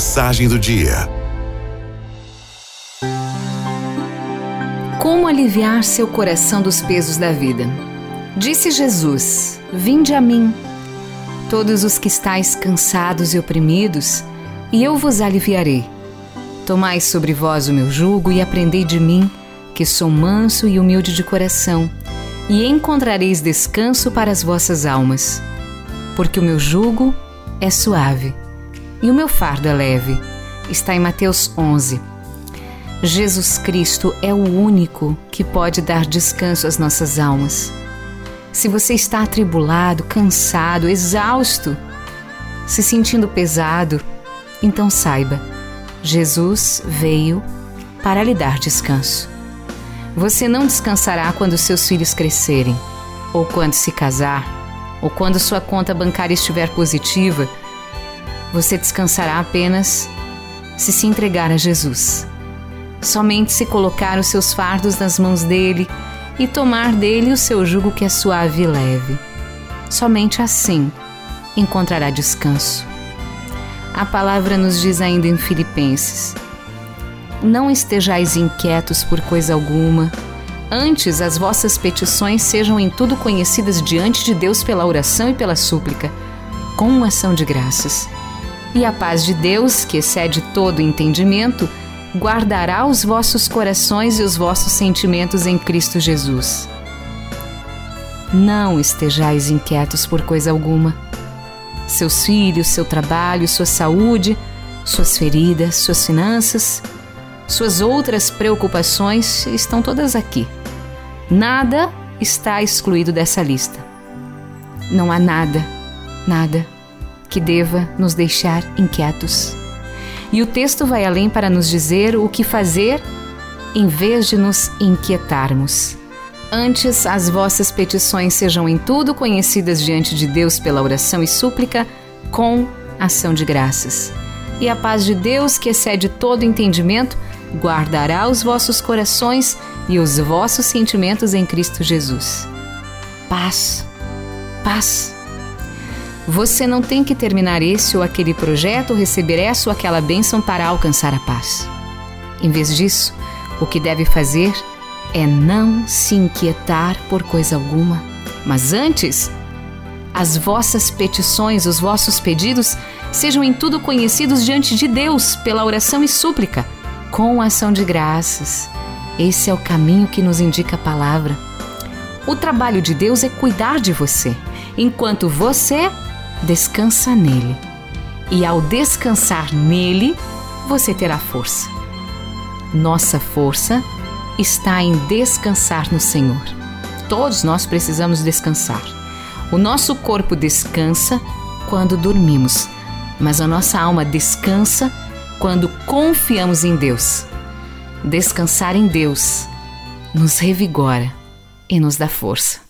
Mensagem do dia. Como aliviar seu coração dos pesos da vida? Disse Jesus: Vinde a mim, todos os que estáis cansados e oprimidos, e eu vos aliviarei. Tomai sobre vós o meu jugo e aprendei de mim, que sou manso e humilde de coração, e encontrareis descanso para as vossas almas. Porque o meu jugo é suave e o meu fardo é leve. Está em Mateus 11. Jesus Cristo é o único que pode dar descanso às nossas almas. Se você está atribulado, cansado, exausto, se sentindo pesado, então saiba, Jesus veio para lhe dar descanso. Você não descansará quando seus filhos crescerem, ou quando se casar, ou quando sua conta bancária estiver positiva você descansará apenas se se entregar a Jesus. Somente se colocar os seus fardos nas mãos dele e tomar dele o seu jugo que é suave e leve. Somente assim encontrará descanso. A palavra nos diz ainda em Filipenses: Não estejais inquietos por coisa alguma, antes as vossas petições sejam em tudo conhecidas diante de Deus pela oração e pela súplica, com ação de graças. E a paz de Deus, que excede todo entendimento, guardará os vossos corações e os vossos sentimentos em Cristo Jesus. Não estejais inquietos por coisa alguma. Seus filhos, seu trabalho, sua saúde, suas feridas, suas finanças, suas outras preocupações estão todas aqui. Nada está excluído dessa lista. Não há nada, nada que deva nos deixar inquietos. E o texto vai além para nos dizer o que fazer em vez de nos inquietarmos. Antes, as vossas petições sejam em tudo conhecidas diante de Deus pela oração e súplica, com ação de graças. E a paz de Deus, que excede todo entendimento, guardará os vossos corações e os vossos sentimentos em Cristo Jesus. Paz, paz. Você não tem que terminar esse ou aquele projeto ou receber essa ou aquela bênção para alcançar a paz. Em vez disso, o que deve fazer é não se inquietar por coisa alguma, mas antes, as vossas petições, os vossos pedidos sejam em tudo conhecidos diante de Deus pela oração e súplica, com ação de graças. Esse é o caminho que nos indica a palavra. O trabalho de Deus é cuidar de você, enquanto você descansa nele. E ao descansar nele, você terá força. Nossa força está em descansar no Senhor. Todos nós precisamos descansar. O nosso corpo descansa quando dormimos, mas a nossa alma descansa quando confiamos em Deus. Descansar em Deus nos revigora e nos dá força.